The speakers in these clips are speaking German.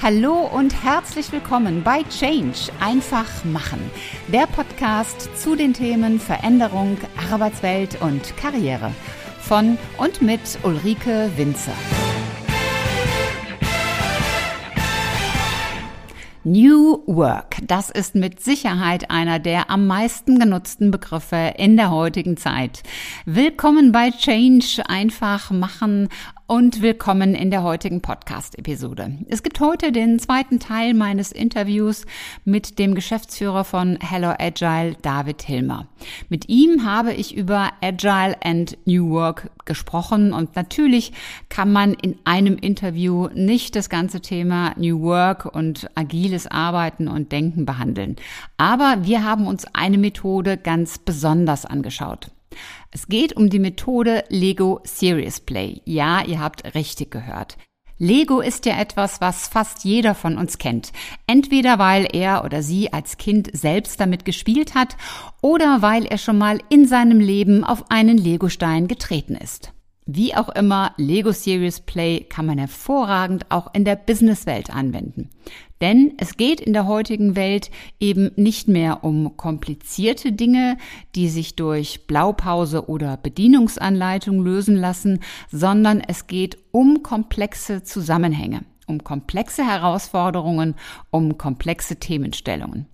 Hallo und herzlich willkommen bei Change einfach machen, der Podcast zu den Themen Veränderung, Arbeitswelt und Karriere von und mit Ulrike Winzer. New Work, das ist mit Sicherheit einer der am meisten genutzten Begriffe in der heutigen Zeit. Willkommen bei Change einfach machen und willkommen in der heutigen Podcast-Episode. Es gibt heute den zweiten Teil meines Interviews mit dem Geschäftsführer von Hello Agile, David Hilmer. Mit ihm habe ich über Agile and New Work gesprochen und natürlich kann man in einem Interview nicht das ganze Thema New Work und agiles Arbeiten und Denken behandeln. Aber wir haben uns eine Methode ganz besonders angeschaut. Es geht um die Methode Lego Serious Play. Ja, ihr habt richtig gehört. Lego ist ja etwas, was fast jeder von uns kennt. Entweder weil er oder sie als Kind selbst damit gespielt hat oder weil er schon mal in seinem Leben auf einen Legostein getreten ist. Wie auch immer, Lego Serious Play kann man hervorragend auch in der Businesswelt anwenden. Denn es geht in der heutigen Welt eben nicht mehr um komplizierte Dinge, die sich durch Blaupause oder Bedienungsanleitung lösen lassen, sondern es geht um komplexe Zusammenhänge um komplexe Herausforderungen, um komplexe Themenstellungen.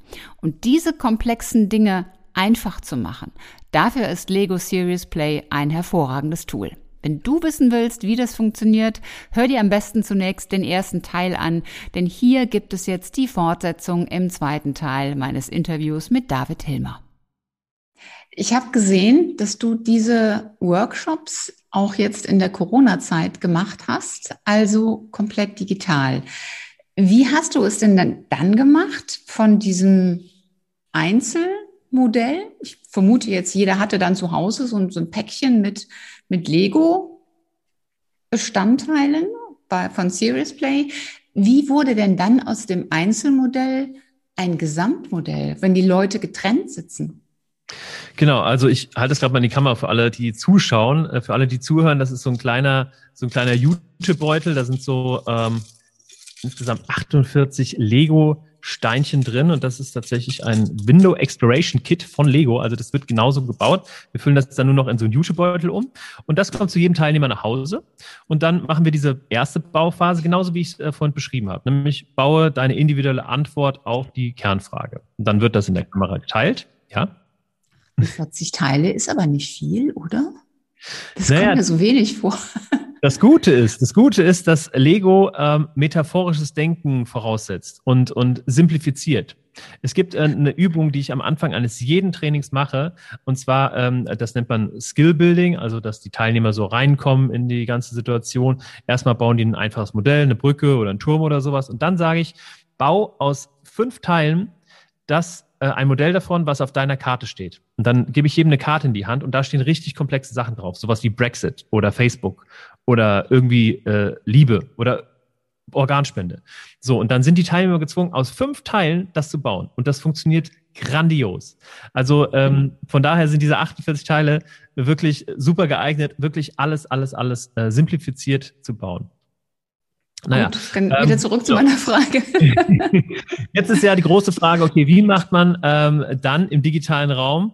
Und diese komplexen Dinge einfach zu machen, dafür ist Lego Serious Play ein hervorragendes Tool. Wenn du wissen willst, wie das funktioniert, hör dir am besten zunächst den ersten Teil an, denn hier gibt es jetzt die Fortsetzung im zweiten Teil meines Interviews mit David Hilmer. Ich habe gesehen, dass du diese Workshops auch jetzt in der Corona-Zeit gemacht hast, also komplett digital. Wie hast du es denn dann gemacht von diesem Einzelmodell? Ich vermute jetzt, jeder hatte dann zu Hause so, so ein Päckchen mit mit Lego-Bestandteilen von Serious Play. Wie wurde denn dann aus dem Einzelmodell ein Gesamtmodell, wenn die Leute getrennt sitzen? Genau, also ich halte es gerade mal in die Kamera für alle, die zuschauen, äh, für alle, die zuhören. Das ist so ein kleiner, so ein kleiner YouTube-Beutel. Da sind so ähm, insgesamt 48 Lego Steinchen drin und das ist tatsächlich ein Window Exploration Kit von Lego. Also das wird genauso gebaut. Wir füllen das dann nur noch in so einen YouTube-Beutel um und das kommt zu jedem Teilnehmer nach Hause und dann machen wir diese erste Bauphase genauso wie ich es äh, vorhin beschrieben habe, nämlich baue deine individuelle Antwort auf die Kernfrage. Und dann wird das in der Kamera geteilt, ja. 40 Teile ist aber nicht viel, oder? Das naja, kommt mir so wenig vor. Das Gute ist, das Gute ist, dass Lego ähm, metaphorisches Denken voraussetzt und, und simplifiziert. Es gibt äh, eine Übung, die ich am Anfang eines jeden Trainings mache, und zwar, ähm, das nennt man Skill Building, also dass die Teilnehmer so reinkommen in die ganze Situation. Erstmal bauen die ein einfaches Modell, eine Brücke oder einen Turm oder sowas, und dann sage ich, bau aus fünf Teilen das äh, ein Modell davon, was auf deiner Karte steht. Und dann gebe ich jedem eine Karte in die Hand und da stehen richtig komplexe Sachen drauf, sowas wie Brexit oder Facebook oder irgendwie äh, Liebe oder Organspende. So, und dann sind die Teilnehmer gezwungen, aus fünf Teilen das zu bauen. Und das funktioniert grandios. Also ähm, von daher sind diese 48 Teile wirklich super geeignet, wirklich alles, alles, alles äh, simplifiziert zu bauen. Naja, Gut, dann wieder ähm, zurück zu meiner Frage. Jetzt ist ja die große Frage, okay, wie macht man ähm, dann im digitalen Raum,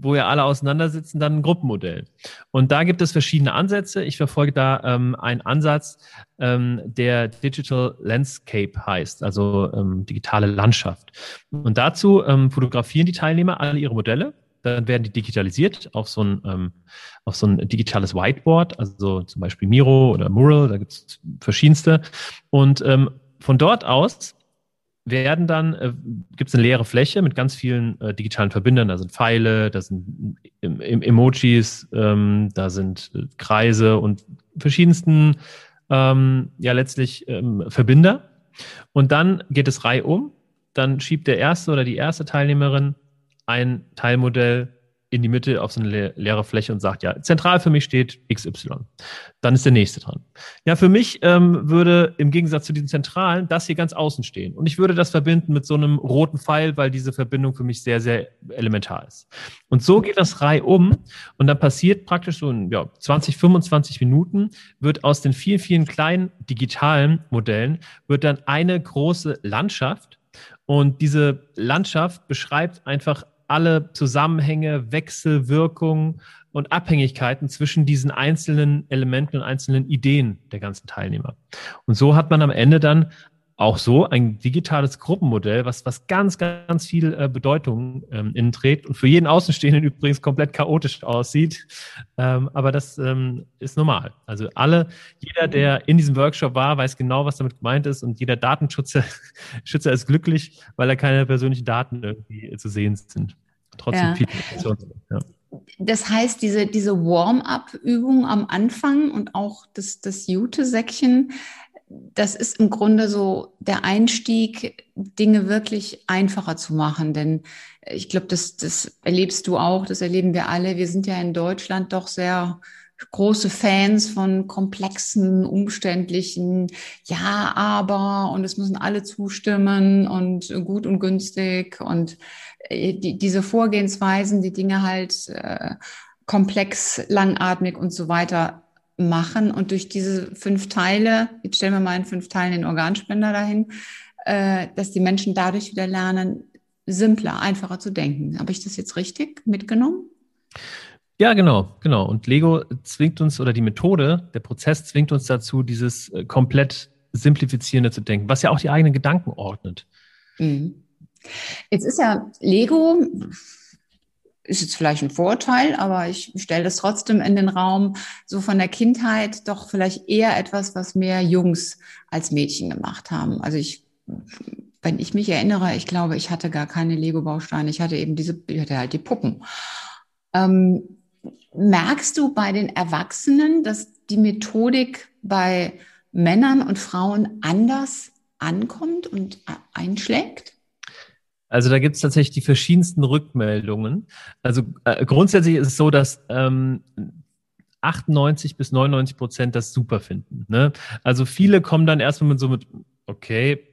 wo ja alle auseinandersitzen, dann ein Gruppenmodell? Und da gibt es verschiedene Ansätze. Ich verfolge da ähm, einen Ansatz, ähm, der Digital Landscape heißt, also ähm, digitale Landschaft. Und dazu ähm, fotografieren die Teilnehmer alle ihre Modelle dann werden die digitalisiert auf so ein, ähm, auf so ein digitales Whiteboard, also zum Beispiel Miro oder Mural, da gibt es verschiedenste. Und ähm, von dort aus werden dann, äh, gibt es eine leere Fläche mit ganz vielen äh, digitalen Verbindern. Da sind Pfeile, da sind em Emojis, ähm, da sind äh, Kreise und verschiedensten, ähm, ja letztlich ähm, Verbinder. Und dann geht es Reihe um. Dann schiebt der erste oder die erste Teilnehmerin ein Teilmodell in die Mitte auf so eine leere Fläche und sagt, ja, zentral für mich steht XY. Dann ist der nächste dran. Ja, für mich ähm, würde im Gegensatz zu diesen zentralen das hier ganz außen stehen. Und ich würde das verbinden mit so einem roten Pfeil, weil diese Verbindung für mich sehr, sehr elementar ist. Und so geht das Reihe um und dann passiert praktisch so in ja, 20, 25 Minuten wird aus den vielen, vielen kleinen digitalen Modellen wird dann eine große Landschaft und diese Landschaft beschreibt einfach alle Zusammenhänge, Wechselwirkungen und Abhängigkeiten zwischen diesen einzelnen Elementen und einzelnen Ideen der ganzen Teilnehmer. Und so hat man am Ende dann auch so ein digitales Gruppenmodell, was, was ganz, ganz viel äh, Bedeutung ähm, innen trägt und für jeden Außenstehenden übrigens komplett chaotisch aussieht. Ähm, aber das ähm, ist normal. Also alle, jeder, der in diesem Workshop war, weiß genau, was damit gemeint ist und jeder Datenschützer Schützer ist glücklich, weil er keine persönlichen Daten irgendwie zu sehen sind. Trotzdem ja. viel. Ja. Das heißt, diese, diese Warm-up-Übung am Anfang und auch das, das Jute-Säckchen, das ist im Grunde so der Einstieg, Dinge wirklich einfacher zu machen. Denn ich glaube, das, das erlebst du auch, das erleben wir alle. Wir sind ja in Deutschland doch sehr große Fans von komplexen, umständlichen, ja, aber und es müssen alle zustimmen und gut und günstig und äh, die, diese Vorgehensweisen, die Dinge halt äh, komplex, langatmig und so weiter machen und durch diese fünf Teile, jetzt stellen wir mal in fünf Teilen den Organspender dahin, äh, dass die Menschen dadurch wieder lernen, simpler, einfacher zu denken. Habe ich das jetzt richtig mitgenommen? Ja, genau, genau. Und Lego zwingt uns, oder die Methode, der Prozess zwingt uns dazu, dieses äh, komplett simplifizierende zu denken, was ja auch die eigenen Gedanken ordnet. Mhm. Jetzt ist ja Lego, ist jetzt vielleicht ein Vorteil, aber ich stelle das trotzdem in den Raum, so von der Kindheit doch vielleicht eher etwas, was mehr Jungs als Mädchen gemacht haben. Also ich, wenn ich mich erinnere, ich glaube, ich hatte gar keine Lego-Bausteine, ich hatte eben diese, ich hatte halt die Puppen. Ähm, merkst du bei den Erwachsenen, dass die Methodik bei Männern und Frauen anders ankommt und einschlägt? Also da gibt es tatsächlich die verschiedensten Rückmeldungen. Also äh, grundsätzlich ist es so, dass ähm, 98 bis 99 Prozent das super finden. Ne? Also viele kommen dann erstmal mit so mit, okay,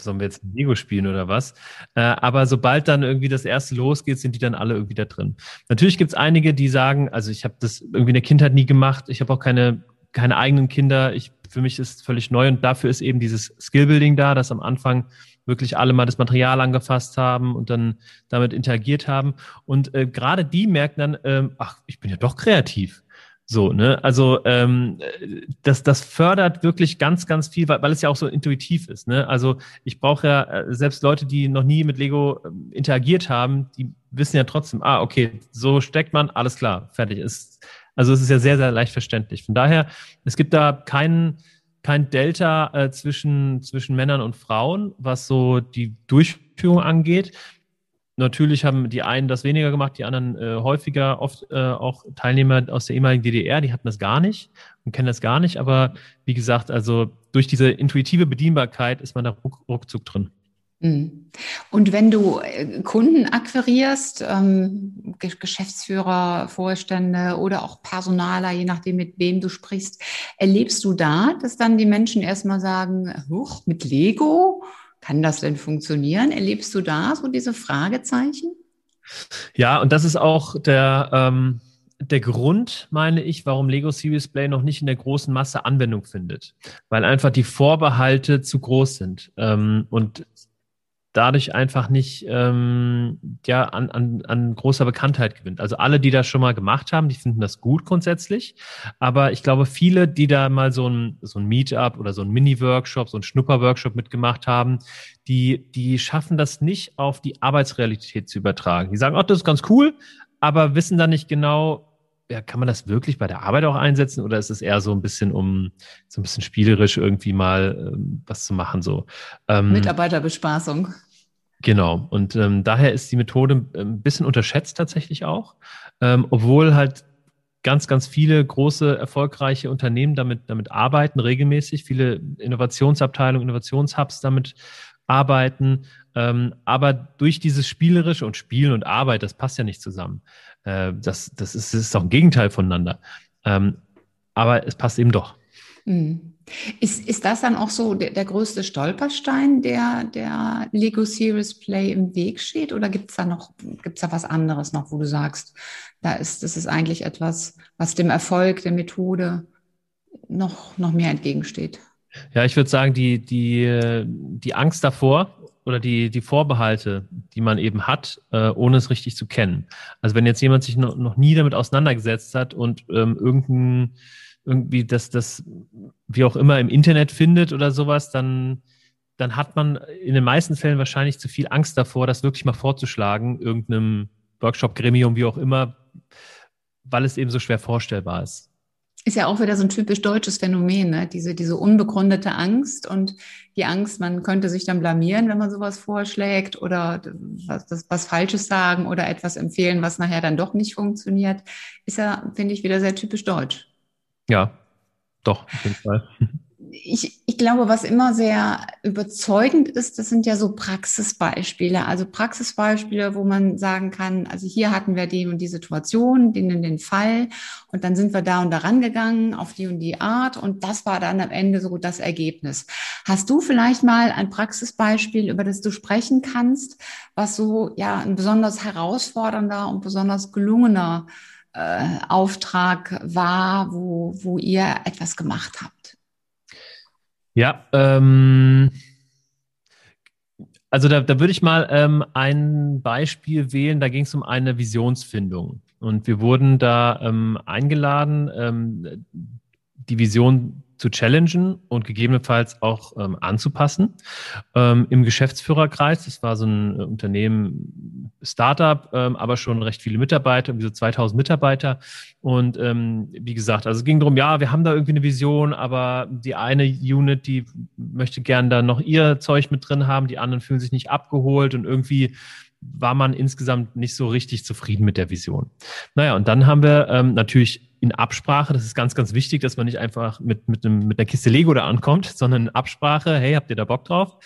sollen wir jetzt Lego spielen oder was? Äh, aber sobald dann irgendwie das erste losgeht, sind die dann alle irgendwie da drin. Natürlich gibt es einige, die sagen, also ich habe das irgendwie in der Kindheit nie gemacht, ich habe auch keine, keine eigenen Kinder, ich, für mich ist es völlig neu und dafür ist eben dieses Skillbuilding da, dass am Anfang wirklich alle mal das Material angefasst haben und dann damit interagiert haben. Und äh, gerade die merken dann, ähm, ach, ich bin ja doch kreativ. So, ne? Also ähm, das, das fördert wirklich ganz, ganz viel, weil, weil es ja auch so intuitiv ist. Ne? Also ich brauche ja äh, selbst Leute, die noch nie mit Lego ähm, interagiert haben, die wissen ja trotzdem, ah, okay, so steckt man, alles klar, fertig ist. Also es ist ja sehr, sehr leicht verständlich. Von daher, es gibt da keinen kein Delta äh, zwischen, zwischen Männern und Frauen, was so die Durchführung angeht. Natürlich haben die einen das weniger gemacht, die anderen äh, häufiger, oft äh, auch Teilnehmer aus der ehemaligen DDR, die hatten das gar nicht und kennen das gar nicht. Aber wie gesagt, also durch diese intuitive Bedienbarkeit ist man da ruck, ruckzuck drin. Mhm. Und wenn du äh, Kunden akquirierst, ähm, Geschäftsführer, Vorstände oder auch Personaler, je nachdem, mit wem du sprichst, erlebst du da, dass dann die Menschen erstmal sagen, huch, mit Lego, kann das denn funktionieren? Erlebst du da so diese Fragezeichen? Ja, und das ist auch der, ähm, der Grund, meine ich, warum Lego Serious Play noch nicht in der großen Masse Anwendung findet. Weil einfach die Vorbehalte zu groß sind. Ähm, und dadurch einfach nicht ähm, ja, an, an, an großer Bekanntheit gewinnt. Also alle, die das schon mal gemacht haben, die finden das gut grundsätzlich. Aber ich glaube, viele, die da mal so ein, so ein Meetup oder so ein Mini-Workshop, so ein Schnupper-Workshop mitgemacht haben, die, die schaffen das nicht auf die Arbeitsrealität zu übertragen. Die sagen, oh, das ist ganz cool, aber wissen dann nicht genau, ja, kann man das wirklich bei der Arbeit auch einsetzen oder ist es eher so ein bisschen, um so ein bisschen spielerisch irgendwie mal ähm, was zu machen? So ähm, Mitarbeiterbespaßung. Genau. Und ähm, daher ist die Methode ein bisschen unterschätzt tatsächlich auch, ähm, obwohl halt ganz, ganz viele große, erfolgreiche Unternehmen damit, damit arbeiten, regelmäßig, viele Innovationsabteilungen, Innovationshubs damit arbeiten. Ähm, aber durch dieses Spielerische und Spielen und Arbeit, das passt ja nicht zusammen. Äh, das, das, ist, das ist auch ein Gegenteil voneinander. Ähm, aber es passt eben doch. Mhm. Ist, ist das dann auch so der, der größte Stolperstein, der der Lego Series Play im Weg steht? Oder gibt es da noch, gibt's da was anderes noch, wo du sagst, da ist, das ist eigentlich etwas, was dem Erfolg der Methode noch, noch mehr entgegensteht? Ja, ich würde sagen, die, die, die Angst davor oder die, die Vorbehalte, die man eben hat, äh, ohne es richtig zu kennen. Also wenn jetzt jemand sich noch, noch nie damit auseinandergesetzt hat und ähm, irgendein irgendwie das, das, wie auch immer im Internet findet oder sowas, dann, dann hat man in den meisten Fällen wahrscheinlich zu viel Angst davor, das wirklich mal vorzuschlagen, irgendeinem Workshop-Gremium, wie auch immer, weil es eben so schwer vorstellbar ist. Ist ja auch wieder so ein typisch deutsches Phänomen, ne? diese, diese unbegründete Angst und die Angst, man könnte sich dann blamieren, wenn man sowas vorschlägt oder was, was Falsches sagen oder etwas empfehlen, was nachher dann doch nicht funktioniert, ist ja, finde ich, wieder sehr typisch deutsch. Ja, doch, auf jeden Fall. Ich, ich glaube, was immer sehr überzeugend ist, das sind ja so Praxisbeispiele. Also Praxisbeispiele, wo man sagen kann, also hier hatten wir die und die Situation, den und den Fall und dann sind wir da und daran gegangen auf die und die Art und das war dann am Ende so das Ergebnis. Hast du vielleicht mal ein Praxisbeispiel, über das du sprechen kannst, was so ja ein besonders herausfordernder und besonders gelungener äh, Auftrag war, wo, wo ihr etwas gemacht habt? Ja, ähm, also da, da würde ich mal ähm, ein Beispiel wählen, da ging es um eine Visionsfindung. Und wir wurden da ähm, eingeladen, ähm, die Vision zu challengen und gegebenenfalls auch ähm, anzupassen. Ähm, Im Geschäftsführerkreis, das war so ein äh, Unternehmen, Startup, ähm, aber schon recht viele Mitarbeiter, irgendwie so 2000 Mitarbeiter. Und ähm, wie gesagt, also es ging darum, ja, wir haben da irgendwie eine Vision, aber die eine Unit, die möchte gern da noch ihr Zeug mit drin haben, die anderen fühlen sich nicht abgeholt und irgendwie war man insgesamt nicht so richtig zufrieden mit der Vision. Naja, und dann haben wir ähm, natürlich in Absprache, das ist ganz, ganz wichtig, dass man nicht einfach mit, mit, einem, mit einer Kiste Lego da ankommt, sondern in Absprache, hey, habt ihr da Bock drauf?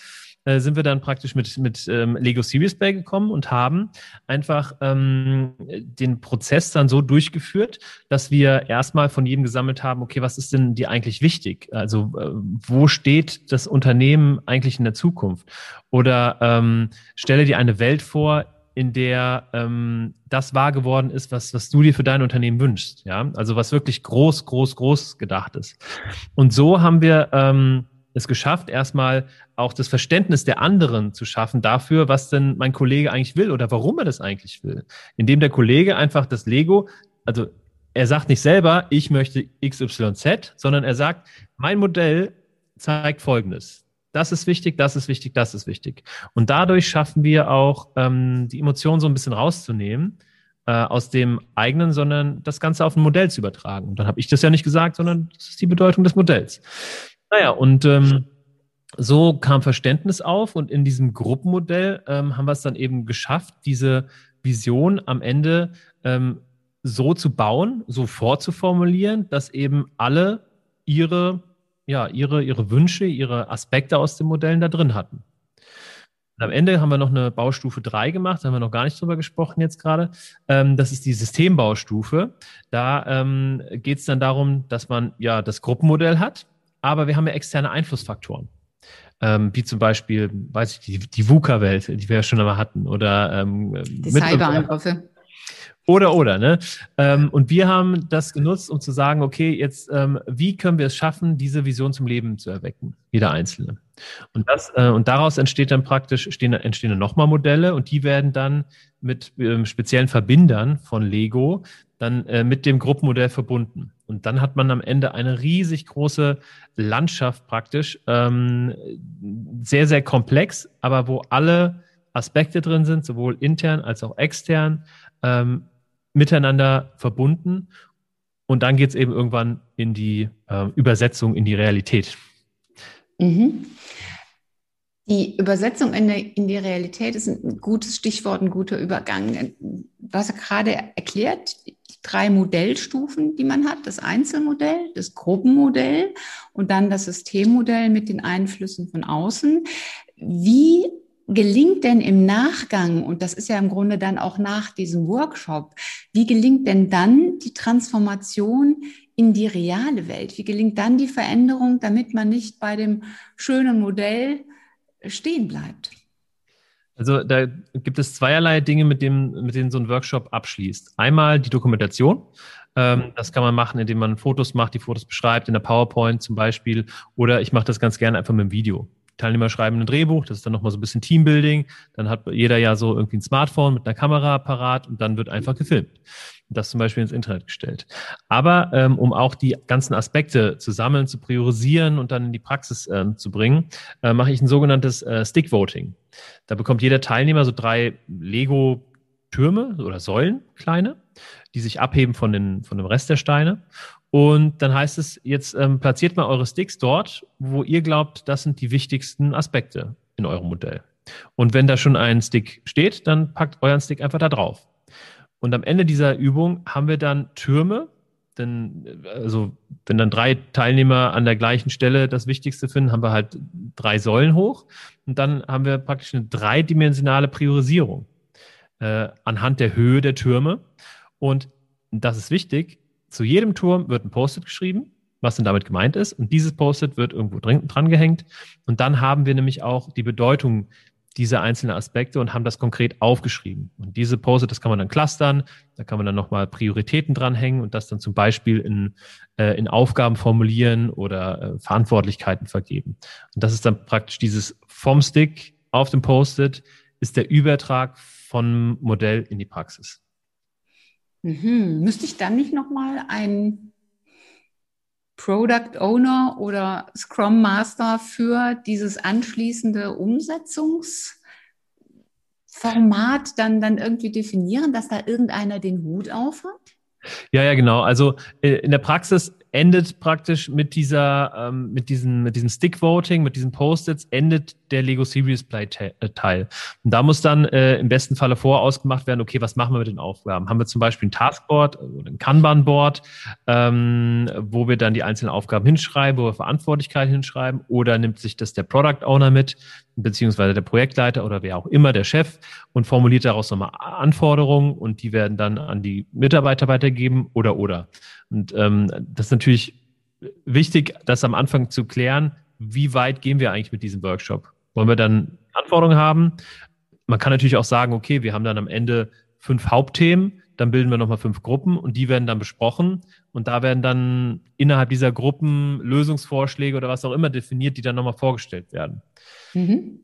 Äh, sind wir dann praktisch mit, mit ähm, Lego Series Play gekommen und haben einfach ähm, den Prozess dann so durchgeführt, dass wir erstmal von jedem gesammelt haben, okay, was ist denn dir eigentlich wichtig? Also äh, wo steht das Unternehmen eigentlich in der Zukunft? Oder ähm, stelle dir eine Welt vor, in der ähm, das wahr geworden ist, was, was du dir für dein Unternehmen wünschst. Ja, also was wirklich groß, groß, groß gedacht ist. Und so haben wir ähm, es geschafft, erstmal auch das Verständnis der anderen zu schaffen dafür, was denn mein Kollege eigentlich will oder warum er das eigentlich will. Indem der Kollege einfach das Lego, also er sagt nicht selber, ich möchte XYZ, sondern er sagt, mein Modell zeigt Folgendes das ist wichtig, das ist wichtig, das ist wichtig. Und dadurch schaffen wir auch, ähm, die Emotionen so ein bisschen rauszunehmen äh, aus dem eigenen, sondern das Ganze auf ein Modell zu übertragen. Und dann habe ich das ja nicht gesagt, sondern das ist die Bedeutung des Modells. Naja, und ähm, so kam Verständnis auf und in diesem Gruppenmodell ähm, haben wir es dann eben geschafft, diese Vision am Ende ähm, so zu bauen, so vorzuformulieren, dass eben alle ihre ja, ihre, ihre Wünsche, ihre Aspekte aus den Modellen da drin hatten. Und am Ende haben wir noch eine Baustufe 3 gemacht, da haben wir noch gar nicht drüber gesprochen jetzt gerade. Ähm, das ist die Systembaustufe. Da ähm, geht es dann darum, dass man ja das Gruppenmodell hat, aber wir haben ja externe Einflussfaktoren. Ähm, wie zum Beispiel, weiß ich, die, die VUCA-Welt, die wir ja schon einmal hatten, oder ähm, die Cyberangriffe. Oder, oder, ne? Ähm, und wir haben das genutzt, um zu sagen, okay, jetzt, ähm, wie können wir es schaffen, diese Vision zum Leben zu erwecken? Jeder Einzelne. Und das, äh, und daraus entsteht dann praktisch, stehen, entstehen dann nochmal Modelle und die werden dann mit ähm, speziellen Verbindern von Lego dann äh, mit dem Gruppenmodell verbunden. Und dann hat man am Ende eine riesig große Landschaft praktisch, ähm, sehr, sehr komplex, aber wo alle Aspekte drin sind, sowohl intern als auch extern, ähm, miteinander verbunden. Und dann geht es eben irgendwann in die äh, Übersetzung in die Realität. Mhm. Die Übersetzung in, der, in, die Realität ist ein gutes Stichwort, ein guter Übergang. Hast ja gerade erklärt, die drei Modellstufen, die man hat, das Einzelmodell, das Gruppenmodell und dann das Systemmodell mit den Einflüssen von außen. Wie gelingt denn im Nachgang, und das ist ja im Grunde dann auch nach diesem Workshop, wie gelingt denn dann die Transformation in die reale Welt? Wie gelingt dann die Veränderung, damit man nicht bei dem schönen Modell stehen bleibt? Also da gibt es zweierlei Dinge, mit, dem, mit denen so ein Workshop abschließt. Einmal die Dokumentation. Ähm, das kann man machen, indem man Fotos macht, die Fotos beschreibt, in der PowerPoint zum Beispiel. Oder ich mache das ganz gerne einfach mit dem Video. Teilnehmer schreiben ein Drehbuch, das ist dann nochmal so ein bisschen Teambuilding. Dann hat jeder ja so irgendwie ein Smartphone mit einer Kamera parat und dann wird einfach gefilmt. Das zum Beispiel ins Internet gestellt. Aber ähm, um auch die ganzen Aspekte zu sammeln, zu priorisieren und dann in die Praxis ähm, zu bringen, äh, mache ich ein sogenanntes äh, Stick Voting. Da bekommt jeder Teilnehmer so drei Lego-Türme oder Säulen, kleine, die sich abheben von, den, von dem Rest der Steine. Und dann heißt es, jetzt ähm, platziert mal eure Sticks dort, wo ihr glaubt, das sind die wichtigsten Aspekte in eurem Modell. Und wenn da schon ein Stick steht, dann packt euren Stick einfach da drauf. Und am Ende dieser Übung haben wir dann Türme, denn also wenn dann drei Teilnehmer an der gleichen Stelle das Wichtigste finden, haben wir halt drei Säulen hoch und dann haben wir praktisch eine dreidimensionale Priorisierung äh, anhand der Höhe der Türme. Und das ist wichtig, zu jedem Turm wird ein Post-it geschrieben, was denn damit gemeint ist. Und dieses Post-it wird irgendwo drin, dran gehängt. Und dann haben wir nämlich auch die Bedeutung dieser einzelnen Aspekte und haben das konkret aufgeschrieben. Und diese Post-it, das kann man dann clustern, da kann man dann nochmal Prioritäten dranhängen und das dann zum Beispiel in, äh, in Aufgaben formulieren oder äh, Verantwortlichkeiten vergeben. Und das ist dann praktisch dieses vom Stick auf dem Post-it ist der Übertrag von Modell in die Praxis. Mhm. Müsste ich dann nicht nochmal ein Product Owner oder Scrum Master für dieses anschließende Umsetzungsformat dann, dann irgendwie definieren, dass da irgendeiner den Hut aufhat? Ja, ja, genau. Also äh, in der Praxis endet praktisch mit dieser, ähm, mit diesem, mit diesem Stick-Voting, mit diesen Post-its, endet der Lego Series Play-Teil. Äh, Und da muss dann äh, im besten Falle vorausgemacht werden, okay, was machen wir mit den Aufgaben? Haben wir zum Beispiel ein Taskboard oder ein Kanban-Board, ähm, wo wir dann die einzelnen Aufgaben hinschreiben, wo wir Verantwortlichkeit hinschreiben, oder nimmt sich das der Product Owner mit, beziehungsweise der Projektleiter oder wer auch immer, der Chef, und formuliert daraus nochmal Anforderungen und die werden dann an die Mitarbeiter weitergegeben oder oder. Und ähm, das ist natürlich wichtig, das am Anfang zu klären, wie weit gehen wir eigentlich mit diesem Workshop? Wollen wir dann Anforderungen haben? Man kann natürlich auch sagen, okay, wir haben dann am Ende fünf Hauptthemen, dann bilden wir nochmal fünf Gruppen und die werden dann besprochen und da werden dann innerhalb dieser Gruppen Lösungsvorschläge oder was auch immer definiert, die dann nochmal vorgestellt werden. Mhm.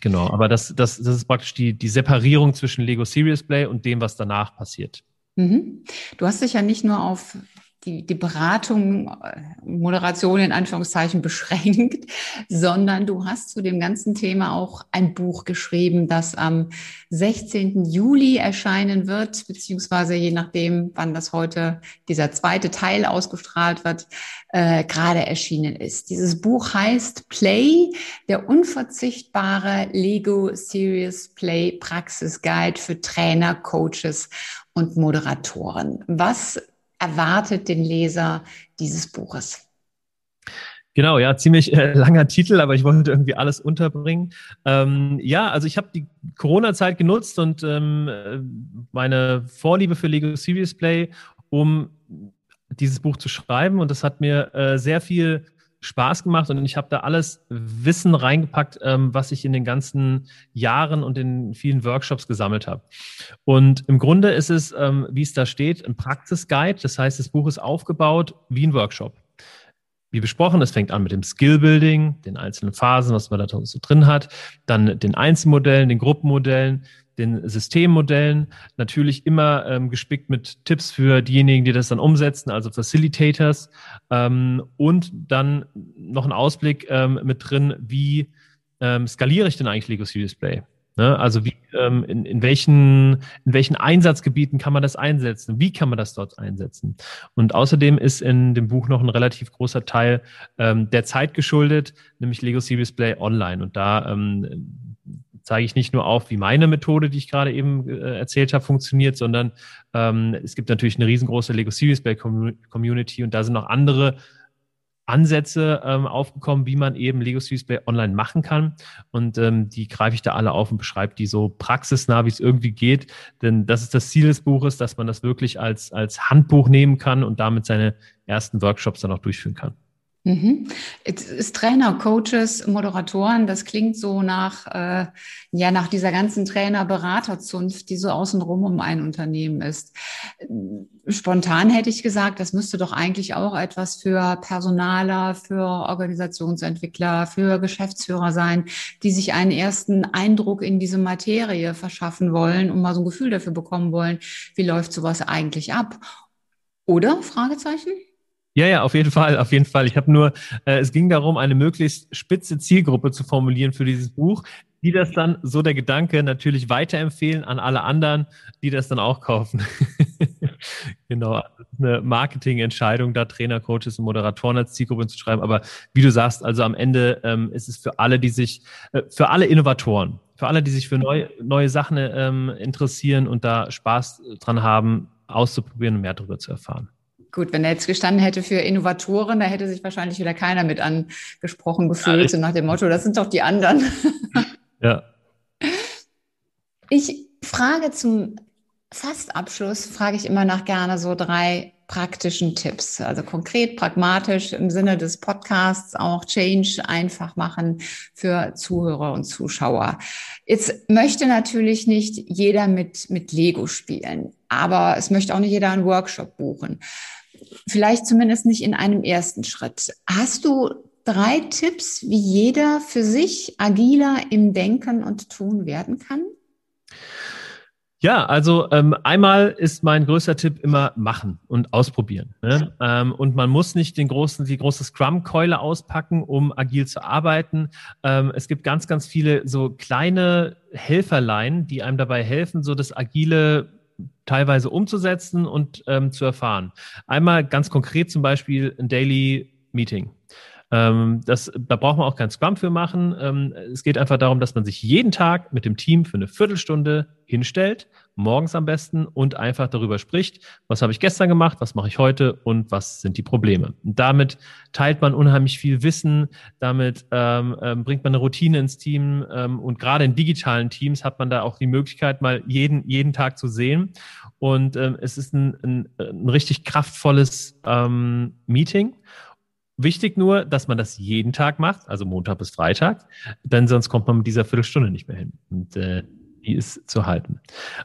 Genau, aber das, das, das ist praktisch die, die Separierung zwischen Lego Serious Play und dem, was danach passiert. Mhm. Du hast dich ja nicht nur auf die, die Beratung, äh, Moderation in Anführungszeichen beschränkt, sondern du hast zu dem ganzen Thema auch ein Buch geschrieben, das am 16. Juli erscheinen wird, beziehungsweise je nachdem, wann das heute dieser zweite Teil ausgestrahlt wird, äh, gerade erschienen ist. Dieses Buch heißt Play, der unverzichtbare Lego Serious Play Praxis Guide für Trainer, Coaches und Moderatoren. Was erwartet den Leser dieses Buches? Genau, ja, ziemlich äh, langer Titel, aber ich wollte irgendwie alles unterbringen. Ähm, ja, also ich habe die Corona-Zeit genutzt und ähm, äh, meine Vorliebe für Lego Serious Play, um dieses Buch zu schreiben. Und das hat mir äh, sehr viel Spaß gemacht und ich habe da alles Wissen reingepackt, ähm, was ich in den ganzen Jahren und in vielen Workshops gesammelt habe. Und im Grunde ist es, ähm, wie es da steht, ein Praxisguide. Das heißt, das Buch ist aufgebaut wie ein Workshop. Wie besprochen, es fängt an mit dem Skill-Building, den einzelnen Phasen, was man da so drin hat, dann den Einzelmodellen, den Gruppenmodellen, den Systemmodellen, natürlich immer ähm, gespickt mit Tipps für diejenigen, die das dann umsetzen, also Facilitators ähm, und dann noch ein Ausblick ähm, mit drin, wie ähm, skaliere ich denn eigentlich Lego Serious Play? Ne? Also wie, ähm, in, in, welchen, in welchen Einsatzgebieten kann man das einsetzen? Wie kann man das dort einsetzen? Und außerdem ist in dem Buch noch ein relativ großer Teil ähm, der Zeit geschuldet, nämlich Lego Serious Play Online. Und da zeige ich nicht nur auf, wie meine Methode, die ich gerade eben äh, erzählt habe, funktioniert, sondern ähm, es gibt natürlich eine riesengroße Lego Series Play Community und da sind noch andere Ansätze ähm, aufgekommen, wie man eben Lego Serious Play online machen kann. Und ähm, die greife ich da alle auf und beschreibe die so praxisnah, wie es irgendwie geht. Denn das ist das Ziel des Buches, dass man das wirklich als, als Handbuch nehmen kann und damit seine ersten Workshops dann auch durchführen kann. Mhm. Ist Trainer, Coaches, Moderatoren, das klingt so nach, äh, ja, nach dieser ganzen Trainer-Beraterzunft, die so außenrum um ein Unternehmen ist. Spontan hätte ich gesagt, das müsste doch eigentlich auch etwas für Personaler, für Organisationsentwickler, für Geschäftsführer sein, die sich einen ersten Eindruck in diese Materie verschaffen wollen und mal so ein Gefühl dafür bekommen wollen, wie läuft sowas eigentlich ab? Oder? Fragezeichen? Ja, ja, auf jeden Fall, auf jeden Fall. Ich habe nur, äh, es ging darum, eine möglichst spitze Zielgruppe zu formulieren für dieses Buch, die das dann, so der Gedanke, natürlich weiterempfehlen an alle anderen, die das dann auch kaufen. genau, eine Marketingentscheidung, da Trainer, Coaches und Moderatoren als Zielgruppe zu schreiben. Aber wie du sagst, also am Ende ähm, ist es für alle, die sich, äh, für alle Innovatoren, für alle, die sich für neue, neue Sachen ähm, interessieren und da Spaß dran haben, auszuprobieren und mehr darüber zu erfahren. Gut, wenn er jetzt gestanden hätte für Innovatoren, da hätte sich wahrscheinlich wieder keiner mit angesprochen gefühlt, ja, so nach dem Motto, das sind doch die anderen. Ja. Ich frage zum Fastabschluss, frage ich immer nach gerne so drei praktischen Tipps. Also konkret, pragmatisch im Sinne des Podcasts auch Change einfach machen für Zuhörer und Zuschauer. Jetzt möchte natürlich nicht jeder mit, mit Lego spielen, aber es möchte auch nicht jeder einen Workshop buchen vielleicht zumindest nicht in einem ersten Schritt. Hast du drei Tipps, wie jeder für sich agiler im Denken und Tun werden kann? Ja, also ähm, einmal ist mein größter Tipp immer machen und ausprobieren. Ne? Ähm, und man muss nicht den großen, die große Scrum-Keule auspacken, um agil zu arbeiten. Ähm, es gibt ganz, ganz viele so kleine Helferlein, die einem dabei helfen, so das agile teilweise umzusetzen und ähm, zu erfahren. Einmal ganz konkret zum Beispiel ein Daily Meeting. Ähm, das, da braucht man auch kein Scrum für machen. Ähm, es geht einfach darum, dass man sich jeden Tag mit dem Team für eine Viertelstunde hinstellt, morgens am besten, und einfach darüber spricht, was habe ich gestern gemacht, was mache ich heute und was sind die Probleme. Und damit teilt man unheimlich viel Wissen, damit ähm, ähm, bringt man eine Routine ins Team ähm, und gerade in digitalen Teams hat man da auch die Möglichkeit, mal jeden, jeden Tag zu sehen. Und ähm, es ist ein, ein, ein richtig kraftvolles ähm, Meeting. Wichtig nur, dass man das jeden Tag macht, also Montag bis Freitag, denn sonst kommt man mit dieser Viertelstunde nicht mehr hin. Und äh, die ist zu halten.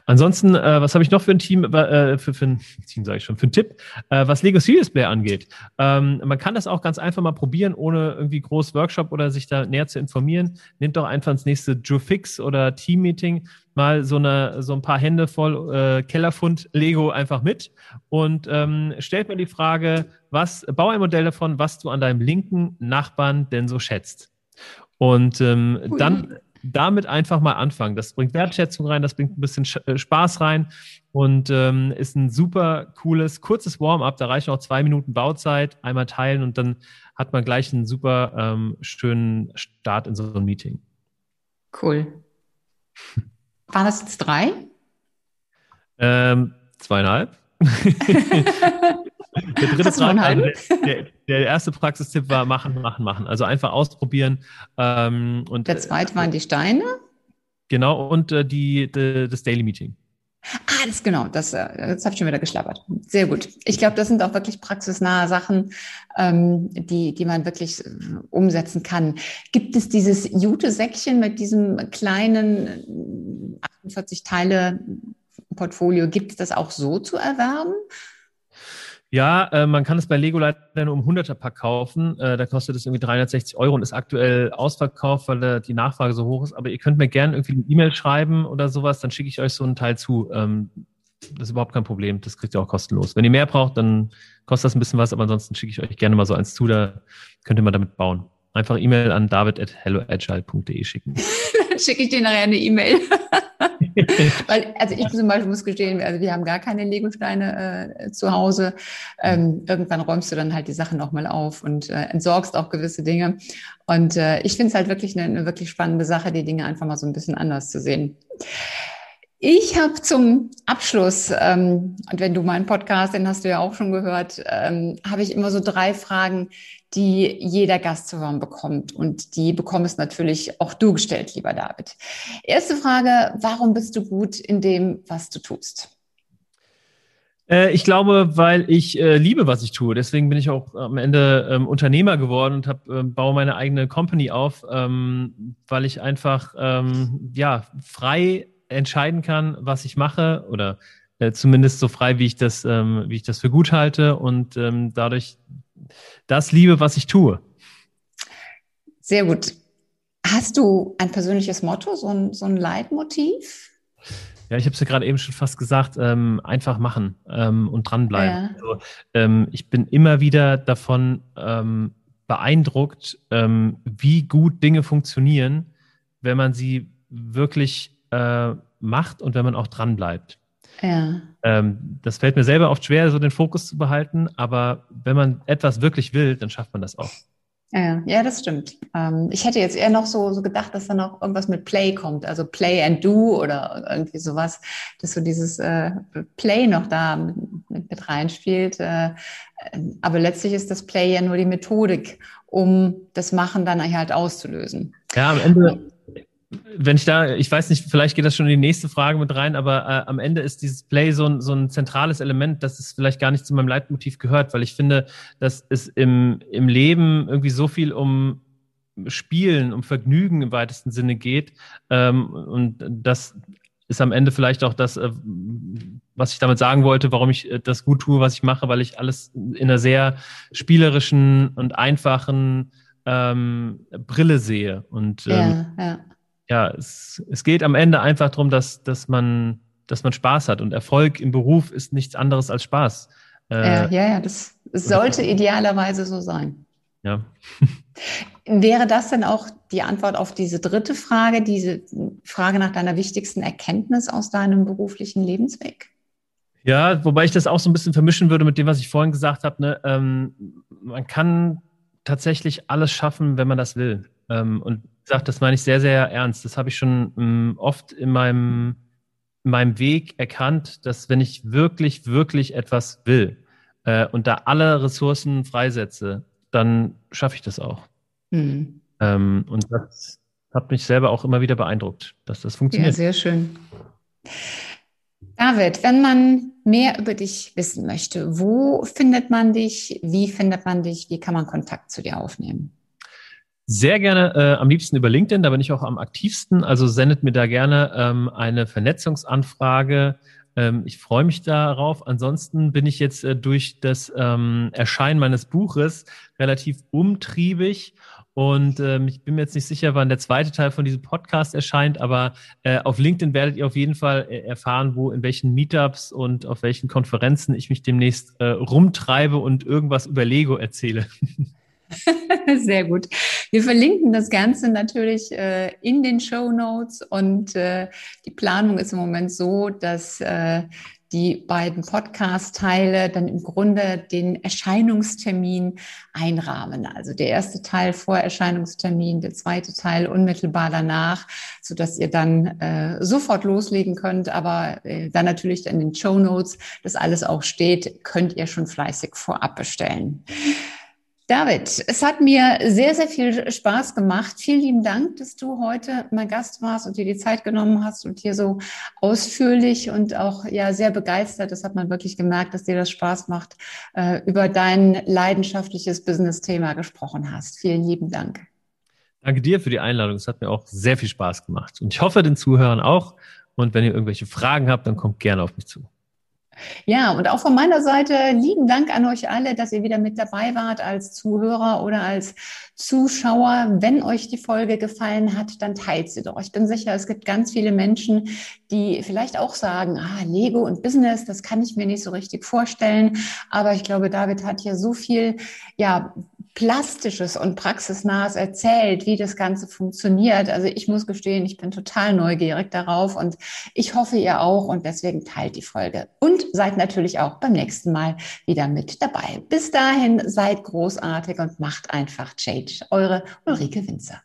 Ansonsten, äh, was habe ich noch für ein Team, äh, für, für ein Team sage ich schon, für einen Tipp, äh, was Lego Serious Play angeht. Ähm, man kann das auch ganz einfach mal probieren, ohne irgendwie groß Workshop oder sich da näher zu informieren. Nehmt doch einfach ins nächste Joe Fix oder Team Meeting mal so eine so ein paar Hände voll äh, Kellerfund Lego einfach mit und ähm, stellt mir die Frage, was bau ein Modell davon, was du an deinem linken Nachbarn denn so schätzt. Und ähm, dann damit einfach mal anfangen. Das bringt Wertschätzung rein, das bringt ein bisschen äh, Spaß rein und ähm, ist ein super cooles, kurzes Warm-up. Da reichen auch zwei Minuten Bauzeit, einmal teilen und dann hat man gleich einen super ähm, schönen Start in so ein Meeting. Cool. Waren das jetzt drei? Ähm, zweieinhalb. Der dritte Frage, also der, der, erste Praxistipp war machen, machen, machen. Also einfach ausprobieren. Ähm, und, der zweite waren die Steine. Genau, und äh, die, die, das Daily Meeting. Ah, das genau, das, äh, das habe ich schon wieder geschlappert. Sehr gut. Ich glaube, das sind auch wirklich praxisnahe Sachen, ähm, die, die man wirklich äh, umsetzen kann. Gibt es dieses Jute-Säckchen mit diesem kleinen 48 Teile Portfolio, gibt es das auch so zu erwerben? Ja, äh, man kann es bei Lego leider nur um 100er Pack kaufen. Äh, da kostet es irgendwie 360 Euro und ist aktuell ausverkauft, weil äh, die Nachfrage so hoch ist. Aber ihr könnt mir gerne irgendwie eine E-Mail schreiben oder sowas, dann schicke ich euch so einen Teil zu. Ähm, das ist überhaupt kein Problem. Das kriegt ihr auch kostenlos. Wenn ihr mehr braucht, dann kostet das ein bisschen was, aber ansonsten schicke ich euch gerne mal so eins zu. Da könnt ihr mal damit bauen. Einfach E-Mail an david.helloagile.de schicken. schicke ich dir nachher eine E-Mail. Weil, also ich zum Beispiel muss gestehen, also wir haben gar keine Legosteine äh, zu Hause. Ähm, irgendwann räumst du dann halt die Sachen nochmal auf und äh, entsorgst auch gewisse Dinge. Und äh, ich finde es halt wirklich eine, eine wirklich spannende Sache, die Dinge einfach mal so ein bisschen anders zu sehen. Ich habe zum Abschluss, ähm, und wenn du meinen Podcast, den hast du ja auch schon gehört, ähm, habe ich immer so drei Fragen, die jeder Gast zu hören bekommt. Und die bekommst natürlich auch du gestellt, lieber David. Erste Frage, warum bist du gut in dem, was du tust? Äh, ich glaube, weil ich äh, liebe, was ich tue. Deswegen bin ich auch am Ende ähm, Unternehmer geworden und hab, äh, baue meine eigene Company auf, ähm, weil ich einfach ähm, ja frei entscheiden kann, was ich mache oder äh, zumindest so frei, wie ich das, ähm, wie ich das für gut halte und ähm, dadurch das liebe, was ich tue. Sehr gut. Hast du ein persönliches Motto, so ein, so ein Leitmotiv? Ja, ich habe es ja gerade eben schon fast gesagt, ähm, einfach machen ähm, und dranbleiben. Ja. Also, ähm, ich bin immer wieder davon ähm, beeindruckt, ähm, wie gut Dinge funktionieren, wenn man sie wirklich äh, macht und wenn man auch dranbleibt. Ja. Ähm, das fällt mir selber oft schwer, so den Fokus zu behalten, aber wenn man etwas wirklich will, dann schafft man das auch. Ja, ja, das stimmt. Ähm, ich hätte jetzt eher noch so, so gedacht, dass da noch irgendwas mit Play kommt, also Play and Do oder irgendwie sowas, dass so dieses äh, Play noch da mit, mit reinspielt. Äh, aber letztlich ist das Play ja nur die Methodik, um das Machen dann halt auszulösen. Ja, am Ende, wenn ich da, ich weiß nicht, vielleicht geht das schon in die nächste Frage mit rein, aber äh, am Ende ist dieses Play so ein, so ein zentrales Element, dass es vielleicht gar nicht zu meinem Leitmotiv gehört, weil ich finde, dass es im, im Leben irgendwie so viel um Spielen, um Vergnügen im weitesten Sinne geht. Ähm, und das ist am Ende vielleicht auch das, äh, was ich damit sagen wollte, warum ich äh, das gut tue, was ich mache, weil ich alles in einer sehr spielerischen und einfachen ähm, Brille sehe. Und ähm, ja, ja ja, es, es geht am Ende einfach darum, dass, dass, man, dass man Spaß hat. Und Erfolg im Beruf ist nichts anderes als Spaß. Äh, ja, ja, das sollte idealerweise so sein. Ja. Wäre das denn auch die Antwort auf diese dritte Frage, diese Frage nach deiner wichtigsten Erkenntnis aus deinem beruflichen Lebensweg? Ja, wobei ich das auch so ein bisschen vermischen würde mit dem, was ich vorhin gesagt habe. Ne? Ähm, man kann tatsächlich alles schaffen, wenn man das will. Ähm, und gesagt, das meine ich sehr, sehr ernst. Das habe ich schon ähm, oft in meinem, in meinem Weg erkannt, dass wenn ich wirklich, wirklich etwas will äh, und da alle Ressourcen freisetze, dann schaffe ich das auch. Mhm. Ähm, und das hat mich selber auch immer wieder beeindruckt, dass das funktioniert. Ja, sehr schön. David, wenn man mehr über dich wissen möchte, wo findet man dich? Wie findet man dich? Wie kann man Kontakt zu dir aufnehmen? Sehr gerne äh, am liebsten über LinkedIn, da bin ich auch am aktivsten. Also sendet mir da gerne ähm, eine Vernetzungsanfrage. Ähm, ich freue mich darauf. Ansonsten bin ich jetzt äh, durch das ähm, Erscheinen meines Buches relativ umtriebig und ähm, ich bin mir jetzt nicht sicher, wann der zweite Teil von diesem Podcast erscheint, aber äh, auf LinkedIn werdet ihr auf jeden Fall äh, erfahren, wo in welchen Meetups und auf welchen Konferenzen ich mich demnächst äh, rumtreibe und irgendwas über Lego erzähle. Sehr gut. Wir verlinken das Ganze natürlich äh, in den Show Notes und äh, die Planung ist im Moment so, dass äh, die beiden Podcast-Teile dann im Grunde den Erscheinungstermin einrahmen. Also der erste Teil vor Erscheinungstermin, der zweite Teil unmittelbar danach, so dass ihr dann äh, sofort loslegen könnt. Aber äh, dann natürlich in den Show Notes, das alles auch steht, könnt ihr schon fleißig vorab bestellen. David, es hat mir sehr, sehr viel Spaß gemacht. Vielen lieben Dank, dass du heute mein Gast warst und dir die Zeit genommen hast und hier so ausführlich und auch ja sehr begeistert, das hat man wirklich gemerkt, dass dir das Spaß macht, äh, über dein leidenschaftliches Business-Thema gesprochen hast. Vielen lieben Dank. Danke dir für die Einladung. Es hat mir auch sehr viel Spaß gemacht. Und ich hoffe, den Zuhörern auch. Und wenn ihr irgendwelche Fragen habt, dann kommt gerne auf mich zu. Ja, und auch von meiner Seite lieben Dank an euch alle, dass ihr wieder mit dabei wart als Zuhörer oder als Zuschauer. Wenn euch die Folge gefallen hat, dann teilt sie doch. Ich bin sicher, es gibt ganz viele Menschen, die vielleicht auch sagen, ah, Lego und Business, das kann ich mir nicht so richtig vorstellen. Aber ich glaube, David hat hier so viel, ja, Plastisches und Praxisnahes erzählt, wie das Ganze funktioniert. Also ich muss gestehen, ich bin total neugierig darauf und ich hoffe ihr auch und deswegen teilt die Folge. Und seid natürlich auch beim nächsten Mal wieder mit dabei. Bis dahin seid großartig und macht einfach Change. Eure Ulrike Winzer.